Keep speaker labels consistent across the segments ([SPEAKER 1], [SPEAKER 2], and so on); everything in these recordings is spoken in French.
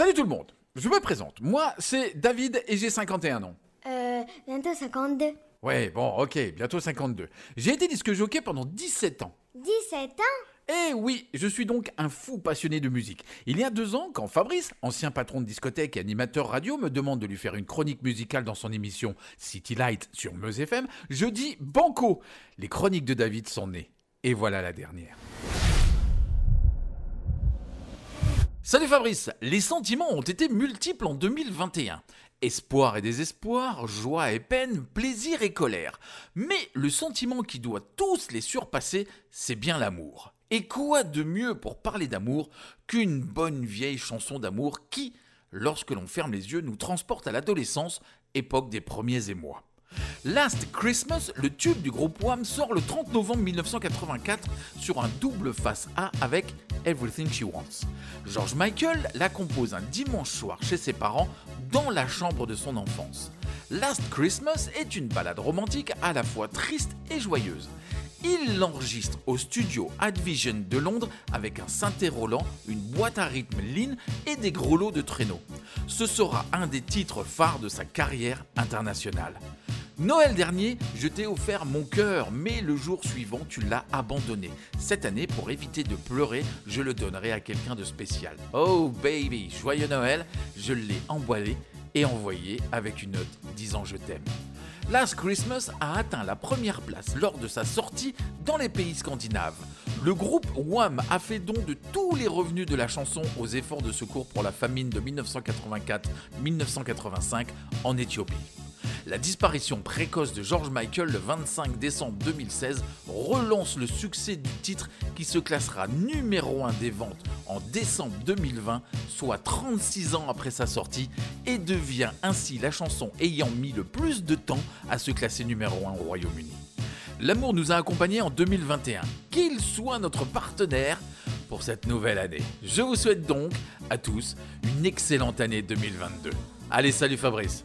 [SPEAKER 1] Salut tout le monde, je me présente. Moi, c'est David et j'ai 51 ans.
[SPEAKER 2] Euh, bientôt 52.
[SPEAKER 1] Ouais, bon, ok, bientôt 52. J'ai été disque jockey pendant 17 ans.
[SPEAKER 2] 17 ans?
[SPEAKER 1] Eh oui, je suis donc un fou passionné de musique. Il y a deux ans, quand Fabrice, ancien patron de discothèque et animateur radio, me demande de lui faire une chronique musicale dans son émission City Light sur Meuse FM, je dis banco. Les chroniques de David sont nées. Et voilà la dernière. Salut Fabrice, les sentiments ont été multiples en 2021. Espoir et désespoir, joie et peine, plaisir et colère. Mais le sentiment qui doit tous les surpasser, c'est bien l'amour. Et quoi de mieux pour parler d'amour qu'une bonne vieille chanson d'amour qui, lorsque l'on ferme les yeux, nous transporte à l'adolescence, époque des premiers émois. Last Christmas, le tube du groupe Wham sort le 30 novembre 1984 sur un double face A avec Everything She Wants. George Michael la compose un dimanche soir chez ses parents dans la chambre de son enfance. Last Christmas est une balade romantique à la fois triste et joyeuse. Il l'enregistre au studio Advision de Londres avec un synthé Roland, une boîte à rythme Lean et des gros lots de traîneaux. Ce sera un des titres phares de sa carrière internationale. Noël dernier, je t'ai offert mon cœur, mais le jour suivant, tu l'as abandonné. Cette année, pour éviter de pleurer, je le donnerai à quelqu'un de spécial. Oh baby, joyeux Noël, je l'ai emboîlé et envoyé avec une note disant je t'aime. Last Christmas a atteint la première place lors de sa sortie dans les pays scandinaves. Le groupe Wham a fait don de tous les revenus de la chanson aux efforts de secours pour la famine de 1984-1985 en Éthiopie. La disparition précoce de George Michael le 25 décembre 2016 relance le succès du titre qui se classera numéro 1 des ventes en décembre 2020, soit 36 ans après sa sortie, et devient ainsi la chanson ayant mis le plus de temps à se classer numéro 1 au Royaume-Uni. L'amour nous a accompagnés en 2021. Qu'il soit notre partenaire pour cette nouvelle année. Je vous souhaite donc à tous une excellente année 2022. Allez, salut Fabrice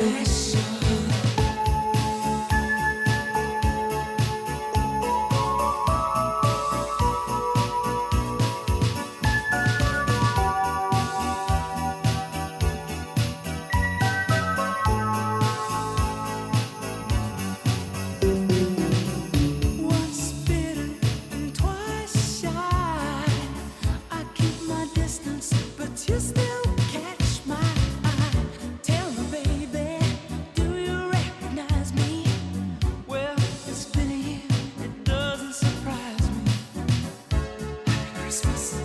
[SPEAKER 3] Nice. Christmas.